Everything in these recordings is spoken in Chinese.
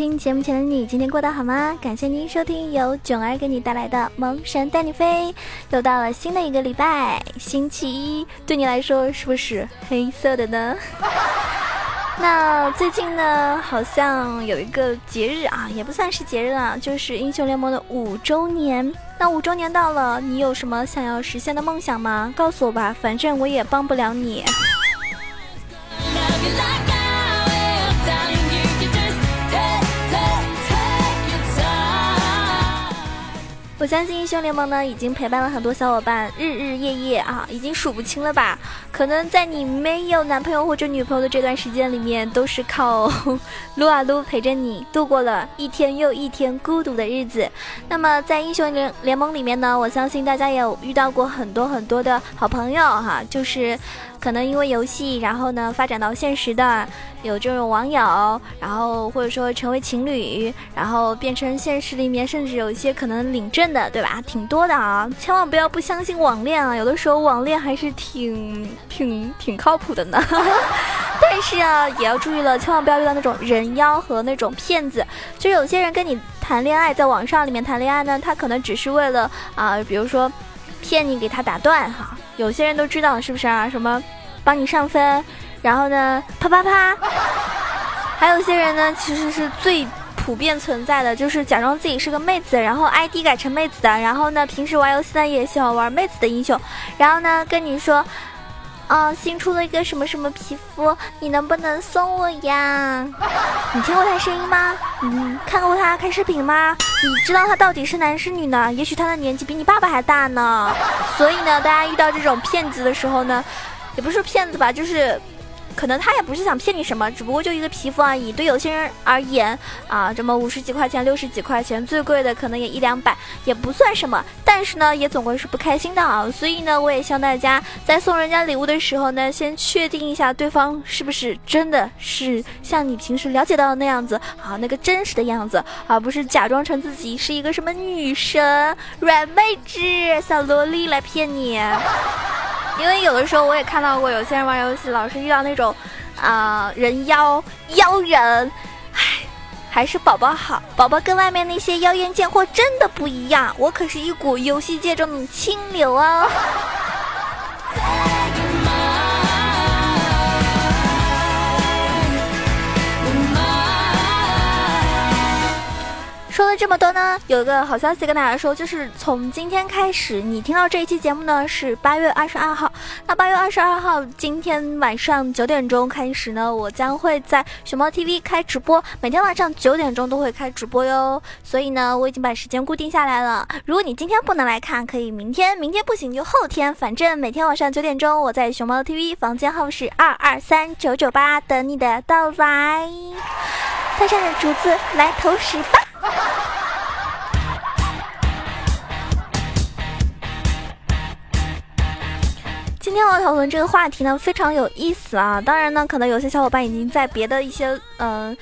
听节目前的你，今天过得好吗？感谢您收听由囧儿给你带来的《萌神带你飞》。又到了新的一个礼拜，星期一，对你来说是不是黑色的呢？那最近呢，好像有一个节日啊，也不算是节日了，就是英雄联盟的五周年。那五周年到了，你有什么想要实现的梦想吗？告诉我吧，反正我也帮不了你。我相信英雄联盟呢，已经陪伴了很多小伙伴日日夜夜啊，已经数不清了吧？可能在你没有男朋友或者女朋友的这段时间里面，都是靠 撸啊撸陪着你度过了一天又一天孤独的日子。那么在英雄联联盟里面呢，我相信大家也遇到过很多很多的好朋友哈，就是。可能因为游戏，然后呢发展到现实的，有这种网友，然后或者说成为情侣，然后变成现实里面，甚至有一些可能领证的，对吧？挺多的啊，千万不要不相信网恋啊，有的时候网恋还是挺挺挺靠谱的呢。但是啊，也要注意了，千万不要遇到那种人妖和那种骗子。就有些人跟你谈恋爱，在网上里面谈恋爱呢，他可能只是为了啊，比如说骗你给他打断哈。有些人都知道是不是啊？什么帮你上分，然后呢啪啪啪。还有些人呢，其实是最普遍存在的，就是假装自己是个妹子，然后 ID 改成妹子的，然后呢平时玩游戏呢也喜欢玩妹子的英雄，然后呢跟你说。啊，新出了一个什么什么皮肤，你能不能送我呀？你听过他声音吗？嗯，看过他开视频吗？你知道他到底是男是女呢？也许他的年纪比你爸爸还大呢。所以呢，大家遇到这种骗子的时候呢，也不是骗子吧，就是。可能他也不是想骗你什么，只不过就一个皮肤而已。对有些人而言啊，这么五十几块钱、六十几块钱，最贵的可能也一两百，也不算什么。但是呢，也总归是不开心的啊。所以呢，我也希望大家在送人家礼物的时候呢，先确定一下对方是不是真的是像你平时了解到的那样子啊，那个真实的样子，而不是假装成自己是一个什么女神、软妹纸、小萝莉来骗你。因为有的时候我也看到过有些人玩游戏，老是遇到那种，啊人妖妖人，唉，还是宝宝好，宝宝跟外面那些妖艳贱货真的不一样，我可是一股游戏界中的清流哦。说了这么多呢，有一个好消息跟大家说，就是从今天开始，你听到这一期节目呢是八月二十二号。那八月二十二号今天晚上九点钟开始呢，我将会在熊猫 TV 开直播，每天晚上九点钟都会开直播哟。所以呢，我已经把时间固定下来了。如果你今天不能来看，可以明天；明天不行就后天。反正每天晚上九点钟，我在熊猫 TV 房间号是二二三九九八，等你的到来。带上的竹子来投食吧。今天我讨论这个话题呢，非常有意思啊！当然呢，可能有些小伙伴已经在别的一些嗯。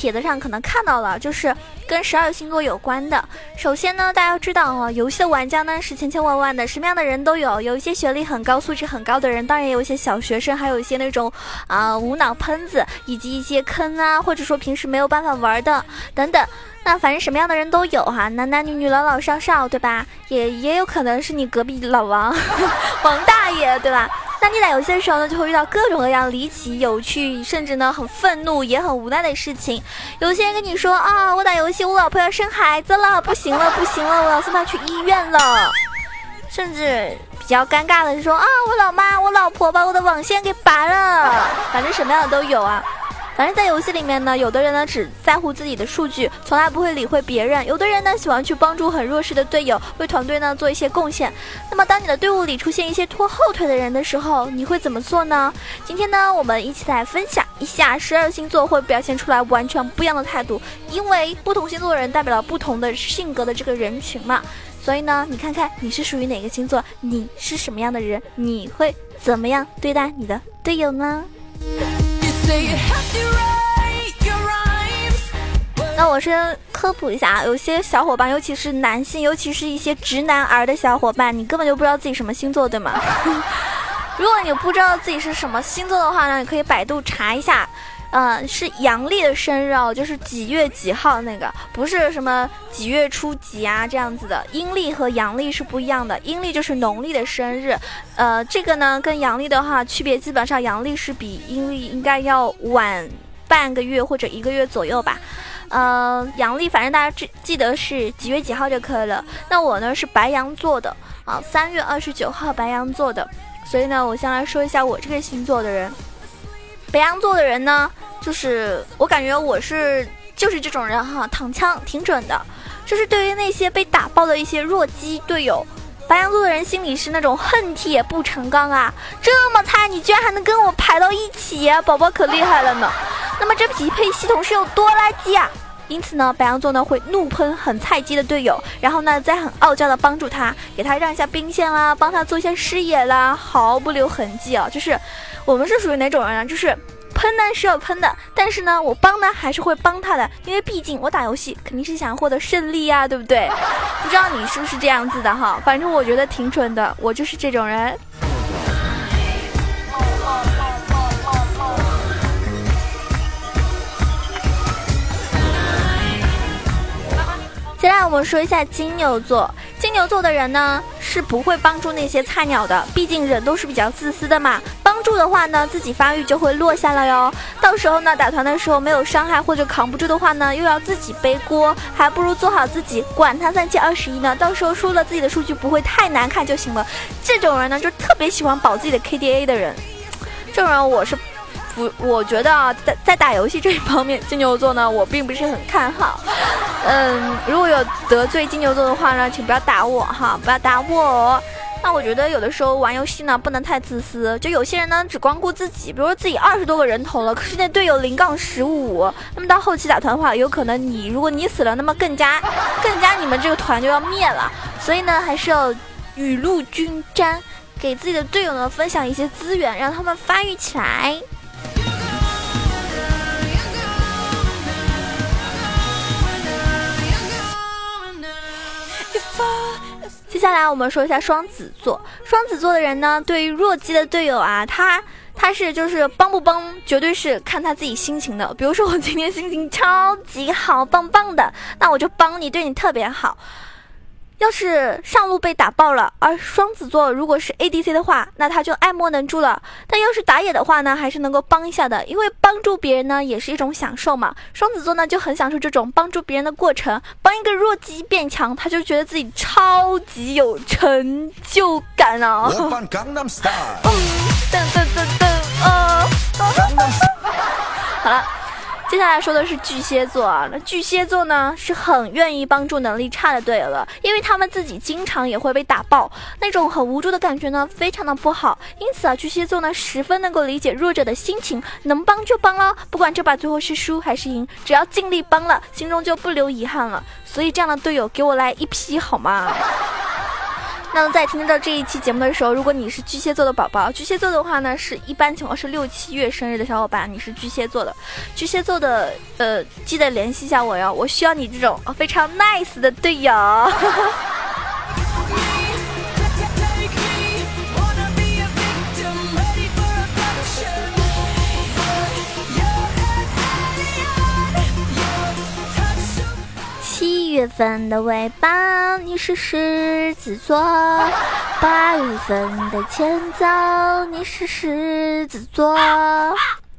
帖子上可能看到了，就是跟十二星座有关的。首先呢，大家要知道啊，游戏的玩家呢是千千万万的，什么样的人都有。有一些学历很高、素质很高的人，当然也有一些小学生，还有一些那种啊无脑喷子，以及一些坑啊，或者说平时没有办法玩的等等。那反正什么样的人都有哈，男男女女、老老少少，对吧？也也有可能是你隔壁老王，王大爷，对吧？那你打游戏的时候呢，就会遇到各种各样离奇、有趣，甚至呢很愤怒也很无奈的事情。有些人跟你说啊，我打游戏，我老婆要生孩子了，不行了，不行了，我要送她去医院了。甚至比较尴尬的是说啊，我老妈、我老婆把我的网线给拔了。反正什么样的都有啊。反正，在游戏里面呢，有的人呢只在乎自己的数据，从来不会理会别人；有的人呢喜欢去帮助很弱势的队友，为团队呢做一些贡献。那么，当你的队伍里出现一些拖后腿的人的时候，你会怎么做呢？今天呢，我们一起来分享一下十二星座会表现出来完全不一样的态度，因为不同星座的人代表了不同的性格的这个人群嘛。所以呢，你看看你是属于哪个星座，你是什么样的人，你会怎么样对待你的队友呢？那我先科普一下啊，有些小伙伴，尤其是男性，尤其是一些直男儿的小伙伴，你根本就不知道自己什么星座，对吗？如果你不知道自己是什么星座的话呢，你可以百度查一下。呃，是阳历的生日哦，就是几月几号那个，不是什么几月初几啊这样子的。阴历和阳历是不一样的，阴历就是农历的生日，呃，这个呢跟阳历的话区别基本上阳历是比阴历应该要晚半个月或者一个月左右吧。呃，阳历反正大家记记得是几月几号就可以了。那我呢是白羊座的啊，三月二十九号白羊座的，所以呢，我先来说一下我这个星座的人。白羊座的人呢，就是我感觉我是就是这种人哈，躺枪挺准的。就是对于那些被打爆的一些弱鸡队友，白羊座的人心里是那种恨铁不成钢啊，这么菜你居然还能跟我排到一起，宝宝可厉害了呢。那么这匹配系统是有多垃圾啊？因此呢，白羊座呢会怒喷很菜鸡的队友，然后呢再很傲娇的帮助他，给他让一下兵线啦，帮他做一下视野啦，毫不留痕迹啊。就是我们是属于哪种人啊？就是喷呢是要喷的，但是呢我帮呢还是会帮他的，因为毕竟我打游戏肯定是想获得胜利呀，对不对？不知道你是不是这样子的哈？反正我觉得挺准的，我就是这种人。接下来我们说一下金牛座，金牛座的人呢是不会帮助那些菜鸟的，毕竟人都是比较自私的嘛。帮助的话呢，自己发育就会落下了哟。到时候呢，打团的时候没有伤害或者扛不住的话呢，又要自己背锅，还不如做好自己，管他三七二十一呢。到时候输了，自己的数据不会太难看就行了。这种人呢，就特别喜欢保自己的 KDA 的人，这种人我是。不，我觉得啊，在在打游戏这一方面，金牛座呢，我并不是很看好。嗯，如果有得罪金牛座的话呢，请不要打我哈，不要打我。那我觉得有的时候玩游戏呢，不能太自私。就有些人呢，只光顾自己，比如说自己二十多个人头了，可是那队友零杠十五，那么到后期打团的话，有可能你如果你死了，那么更加更加你们这个团就要灭了。所以呢，还是要雨露均沾，给自己的队友呢分享一些资源，让他们发育起来。接下来我们说一下双子座。双子座的人呢，对于弱鸡的队友啊，他他是就是帮不帮，绝对是看他自己心情的。比如说我今天心情超级好，棒棒的，那我就帮你，对你特别好。要是上路被打爆了，而双子座如果是 ADC 的话，那他就爱莫能助了。但要是打野的话呢，还是能够帮一下的，因为帮助别人呢也是一种享受嘛。双子座呢就很享受这种帮助别人的过程，帮一个弱鸡变强，他就觉得自己超级有成就感啊。嗯，噔噔噔噔，啊，好了。接下来说的是巨蟹座啊，那巨蟹座呢是很愿意帮助能力差的队友的，因为他们自己经常也会被打爆，那种很无助的感觉呢非常的不好。因此啊，巨蟹座呢十分能够理解弱者的心情，能帮就帮了，不管这把最后是输还是赢，只要尽力帮了，心中就不留遗憾了。所以这样的队友给我来一批好吗？那么在听到这一期节目的时候，如果你是巨蟹座的宝宝，巨蟹座的话呢，是一般情况是六七月生日的小伙伴，你是巨蟹座的，巨蟹座的呃，记得联系一下我哟，我需要你这种非常 nice 的队友。月份的尾巴，你是狮子座；八月份的前奏，你是狮子座。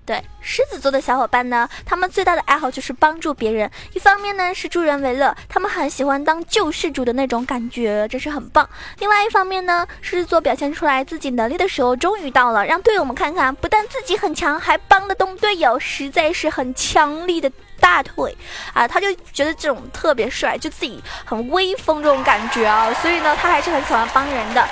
对，狮子座的小伙伴呢，他们最大的爱好就是帮助别人。一方面呢是助人为乐，他们很喜欢当救世主的那种感觉，这是很棒。另外一方面呢，狮子座表现出来自己能力的时候终于到了，让队友们看看，不但自己很强，还帮得动队友，实在是很强力的。大腿啊，他就觉得这种特别帅，就自己很威风这种感觉啊，所以呢，他还是很喜欢帮人的。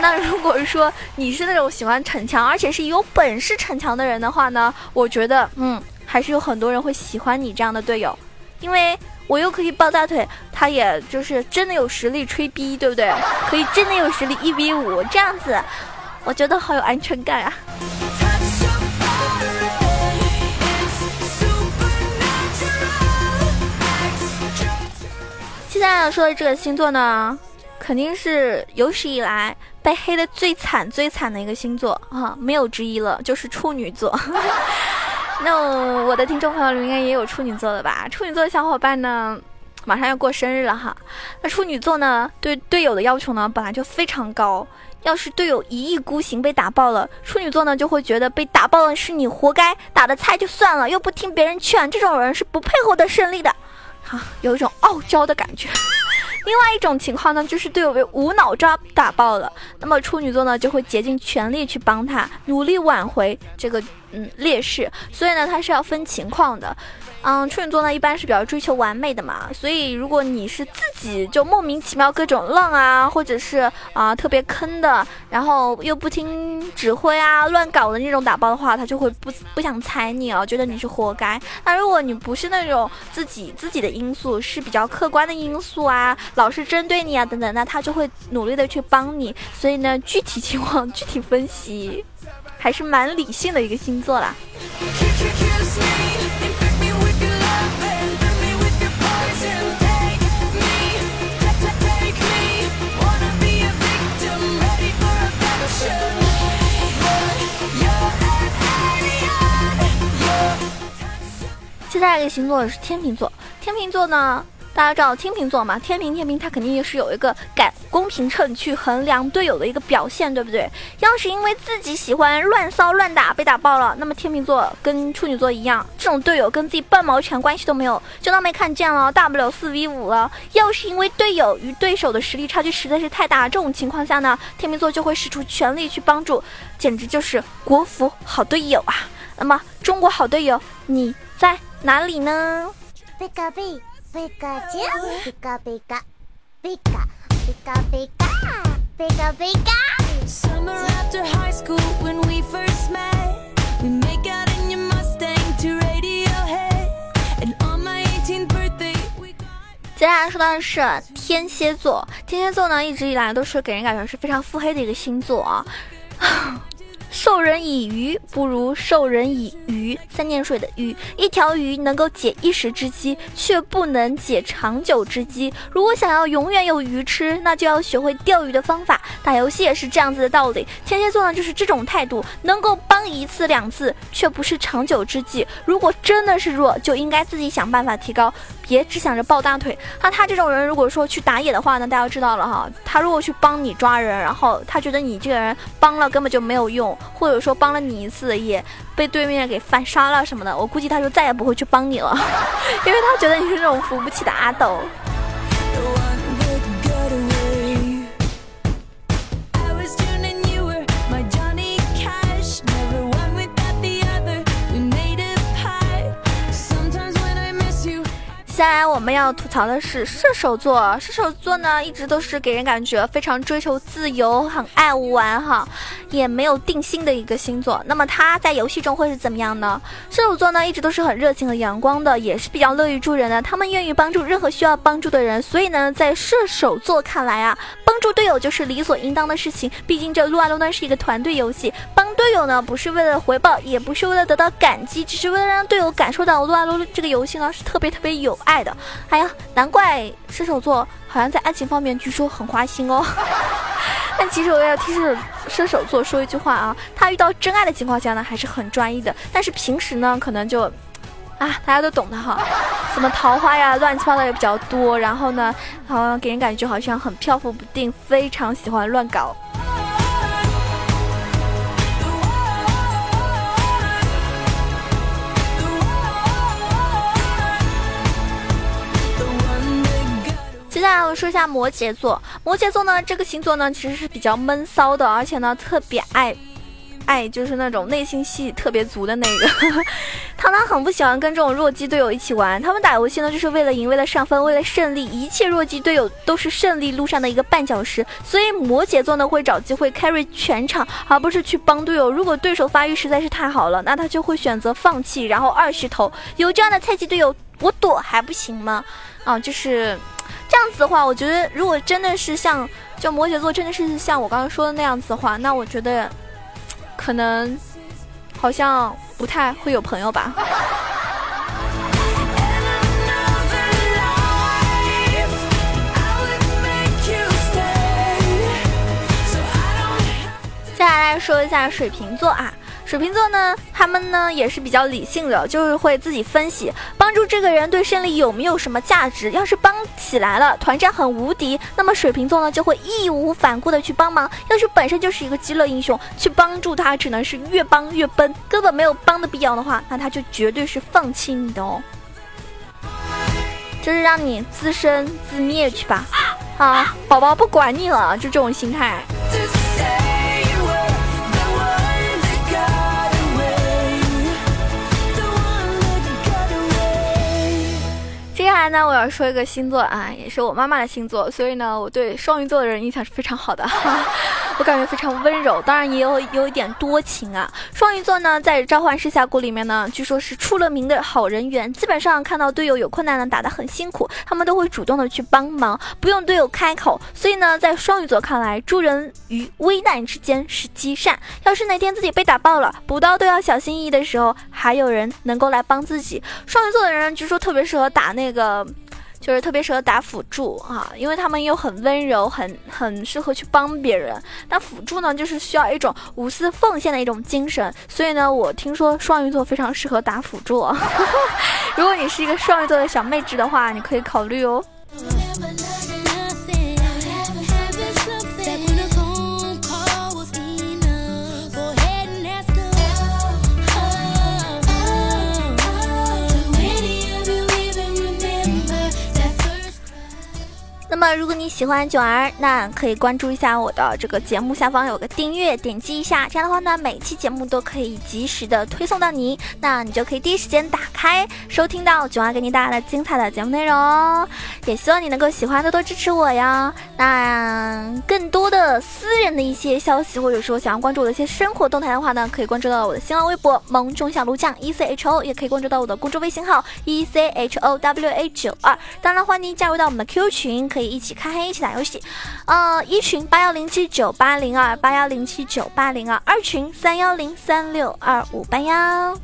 那如果说你是那种喜欢逞强，而且是有本事逞强的人的话呢，我觉得，嗯，还是有很多人会喜欢你这样的队友，因为我又可以抱大腿，他也就是真的有实力吹逼，对不对？可以真的有实力一比五这样子，我觉得好有安全感啊。现在要说的这个星座呢，肯定是有史以来被黑的最惨最惨的一个星座啊，没有之一了，就是处女座。那我的听众朋友里应该也有处女座的吧？处女座的小伙伴呢，马上要过生日了哈。那处女座呢，对队友的要求呢，本来就非常高。要是队友一意孤行被打爆了，处女座呢就会觉得被打爆了是你活该，打的菜就算了，又不听别人劝，这种人是不配获得胜利的。有一种傲娇的感觉。另外一种情况呢，就是队友被无脑抓打爆了，那么处女座呢就会竭尽全力去帮他，努力挽回这个嗯劣势。所以呢，他是要分情况的。嗯，处女座呢一般是比较追求完美的嘛，所以如果你是自己就莫名其妙各种浪啊，或者是啊特别坑的，然后又不听指挥啊，乱搞的那种打包的话，他就会不不想踩你哦，觉得你是活该。那如果你不是那种自己自己的因素，是比较客观的因素啊，老是针对你啊等等，那他就会努力的去帮你。所以呢，具体情况 具体分析，还是蛮理性的一个星座啦。接下来一个星座是天秤座，天秤座呢，大家知道天秤座嘛？天平天平，它肯定也是有一个感公平秤去衡量队友的一个表现，对不对？要是因为自己喜欢乱骚乱打被打爆了，那么天秤座跟处女座一样，这种队友跟自己半毛钱关系都没有，就当没看见了，大不了四 v 五了。要是因为队友与对手的实力差距实在是太大，这种情况下呢，天秤座就会使出全力去帮助，简直就是国服好队友啊！那么中国好队友，你在？哪里呢？贝卡贝，贝卡丘，贝卡贝卡，贝卡贝卡贝卡，贝卡贝卡。接下来说到的是天蝎座，天蝎座呢一直以来都是给人感觉是非常腹黑的一个星座。啊。授人以鱼不如授人以渔。三点水的鱼，一条鱼能够解一时之饥，却不能解长久之饥。如果想要永远有鱼吃，那就要学会钓鱼的方法。打游戏也是这样子的道理。天蝎座呢，就是这种态度，能够帮一次两次，却不是长久之计。如果真的是弱，就应该自己想办法提高，别只想着抱大腿。那他这种人，如果说去打野的话呢，大家知道了哈，他如果去帮你抓人，然后他觉得你这个人帮了根本就没有用。或者说帮了你一次也被对面给反杀了什么的，我估计他就再也不会去帮你了，因为他觉得你是那种扶不起的阿斗。我们要吐槽的是射手座，射手座呢一直都是给人感觉非常追求自由，很爱玩哈，也没有定性的一个星座。那么他在游戏中会是怎么样呢？射手座呢一直都是很热情和阳光的，也是比较乐于助人的，他们愿意帮助任何需要帮助的人。所以呢，在射手座看来啊，帮助队友就是理所应当的事情。毕竟这撸啊撸呢是一个团队游戏，帮队友呢不是为了回报，也不是为了得到感激，只是为了让队友感受到撸啊撸这个游戏呢是特别特别有。爱的，哎呀，难怪射手座好像在爱情方面据说很花心哦。但其实我要替射射手座说一句话啊，他遇到真爱的情况下呢，还是很专一的。但是平时呢，可能就，啊，大家都懂的哈，什么桃花呀，乱七八糟也比较多。然后呢，好像给人感觉好像很漂浮不定，非常喜欢乱搞。下来我说一下摩羯座。摩羯座呢，这个星座呢，其实是比较闷骚的，而且呢，特别爱，爱就是那种内心戏特别足的那个。他呢，很不喜欢跟这种弱鸡队友一起玩。他们打游戏呢，就是为了赢，为了上分，为了胜利。一切弱鸡队友都是胜利路上的一个绊脚石。所以摩羯座呢，会找机会 carry 全场，而不是去帮队友。如果对手发育实在是太好了，那他就会选择放弃，然后二十头。有这样的菜鸡队友，我躲还不行吗？啊，就是。这样子的话，我觉得如果真的是像就摩羯座，真的是像我刚刚说的那样子的话，那我觉得可能好像不太会有朋友吧。接下来说一下水瓶座啊。水瓶座呢，他们呢也是比较理性的，就是会自己分析，帮助这个人对胜利有没有什么价值。要是帮起来了，团战很无敌，那么水瓶座呢就会义无反顾的去帮忙。要是本身就是一个极乐英雄，去帮助他只能是越帮越笨，根本没有帮的必要的话，那他就绝对是放弃你的哦。就是让你自生自灭去吧，啊，宝宝不管你了，就这种心态。接下来呢，我要说一个星座啊，也是我妈妈的星座，所以呢，我对双鱼座的人印象是非常好的，我感觉非常温柔，当然也有有一点多情啊。双鱼座呢，在召唤师峡谷里面呢，据说是出了名的好人缘，基本上看到队友有困难呢，打得很辛苦，他们都会主动的去帮忙，不用队友开口。所以呢，在双鱼座看来，助人于危难之间是积善。要是哪天自己被打爆了，补刀都要小心翼翼的时候，还有人能够来帮自己。双鱼座的人据说特别适合打那。个就是特别适合打辅助啊，因为他们又很温柔，很很适合去帮别人。但辅助呢，就是需要一种无私奉献的一种精神。所以呢，我听说双鱼座非常适合打辅助。如果你是一个双鱼座的小妹纸的话，你可以考虑哦。如果你喜欢囧儿，那可以关注一下我的这个节目，下方有个订阅，点击一下。这样的话呢，每期节目都可以及时的推送到你，那你就可以第一时间打开收听到囧儿给你带来的精彩的节目内容。也希望你能够喜欢，多多支持我呀。那更多的私人的一些消息，或者说想要关注我的一些生活动态的话呢，可以关注到我的新浪微博萌中小鹿酱 E C H O，也可以关注到我的公众微信号 E C H O W A 九二。当然，欢迎加入到我们的 Q 群，可以。一起一起开黑，一起打游戏。呃，一群八幺零七九八零二八幺零七九八零二，二群三幺零三六二五八幺。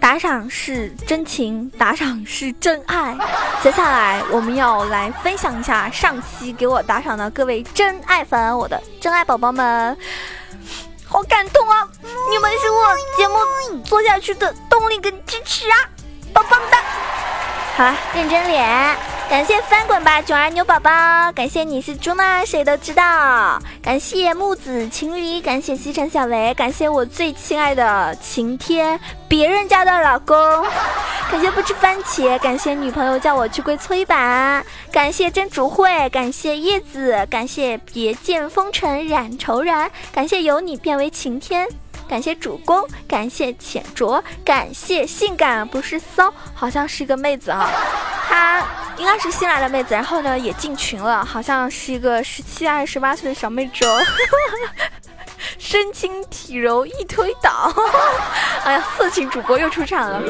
打赏是真情，打赏是真爱。接下来我们要来分享一下上期给我打赏的各位真爱粉，我的真爱宝宝们。好感动啊！你们是我节目做下去的动力跟支持啊，棒棒哒！好，认真脸。感谢翻滚吧囧儿牛宝宝，感谢你是猪吗？谁都知道。感谢木子情侣，感谢西城小维，感谢我最亲爱的晴天，别人家的老公。感谢不吃番茄，感谢女朋友叫我去跪搓衣板，感谢真主会，感谢叶子，感谢别见风尘染愁染，感谢由你变为晴天。感谢主公，感谢浅酌，感谢性感不是骚，好像是一个妹子啊，她应该是新来的妹子，然后呢也进群了，好像是一个十七还是十八岁的小妹纸哦，身轻体柔一推倒，哎呀，色情主播又出场了，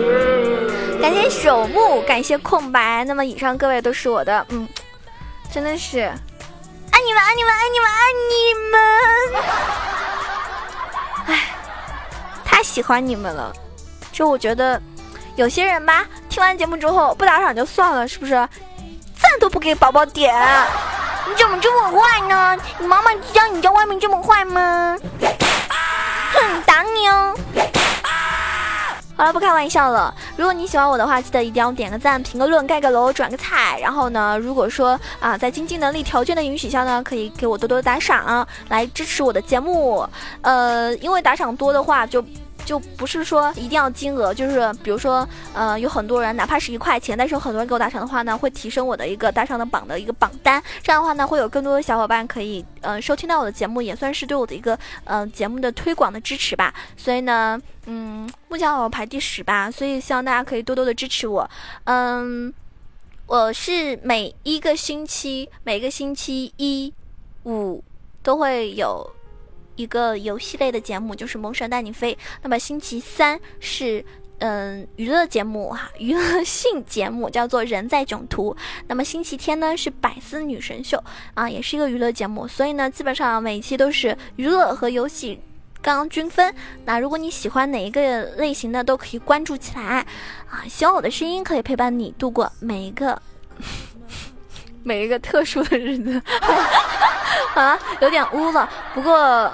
感谢守墓，感谢空白，那么以上各位都是我的，嗯，真的是。爱你们，爱你们，爱你们，爱你们，喜欢你们了，就我觉得，有些人吧，听完节目之后不打赏就算了，是不是？赞都不给宝宝点，你怎么这么坏呢？你妈妈知道你在外面这么坏吗？哼，打你哦！好了，不开玩笑了。如果你喜欢我的话，记得一定要点个赞、评个论、盖个楼、转个彩。然后呢，如果说啊，在经济能力条件的允许下呢，可以给我多多打赏，来支持我的节目。呃，因为打赏多的话就。就不是说一定要金额，就是比如说，呃，有很多人哪怕是一块钱，但是有很多人给我打赏的话呢，会提升我的一个打赏的榜的一个榜单。这样的话呢，会有更多的小伙伴可以，呃，收听到我的节目，也算是对我的一个，呃，节目的推广的支持吧。所以呢，嗯，目前我排第十吧，所以希望大家可以多多的支持我。嗯，我是每一个星期，每个星期一、五都会有。一个游戏类的节目就是《萌神带你飞》，那么星期三是嗯娱乐节目哈，娱乐性节目叫做《人在囧途》，那么星期天呢是《百思女神秀》啊，也是一个娱乐节目，所以呢基本上每一期都是娱乐和游戏刚刚均分。那如果你喜欢哪一个类型的，都可以关注起来。啊，希望我的声音可以陪伴你度过每一个 每一个特殊的日子，啊，有点污了。不过，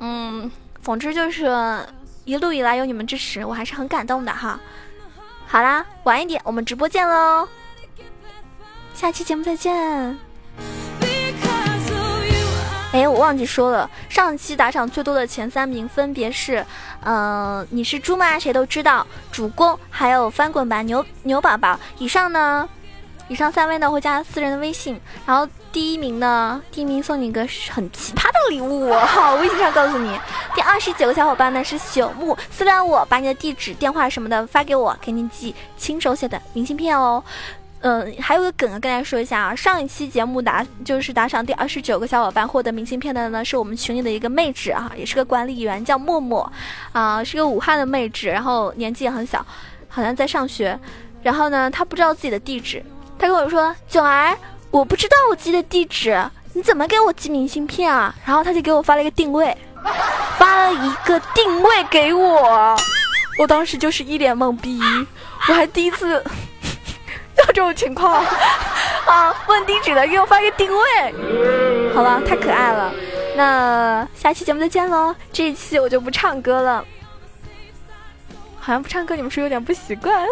嗯，总之就是一路以来有你们支持，我还是很感动的哈。好啦，晚一点我们直播见喽，下期节目再见。哎，我忘记说了，上期打赏最多的前三名分别是，嗯，你是猪吗？谁都知道，主公，还有翻滚吧牛牛宝宝。以上呢，以上三位呢会加私人的微信，然后第一名呢，第一名送你一个很奇葩的礼物，好，微信上告诉你。第二十九个小伙伴呢是朽木，私聊我，把你的地址、电话什么的发给我，给你寄亲手写的明信片哦。嗯，还有个梗啊，跟大家说一下啊，上一期节目打就是打赏第二十九个小伙伴获得明信片的呢，是我们群里的一个妹纸啊，也是个管理员，叫默默，啊，是个武汉的妹纸，然后年纪也很小，好像在上学，然后呢，她不知道自己的地址，她跟我说，囧儿，我不知道我寄的地址，你怎么给我寄明信片啊？然后他就给我发了一个定位，发了一个定位给我，我当时就是一脸懵逼，我还第一次 到。这种情况啊，问地址的给我发一个定位，好了，太可爱了。那下期节目再见喽。这一期我就不唱歌了，好像不唱歌你们是有点不习惯。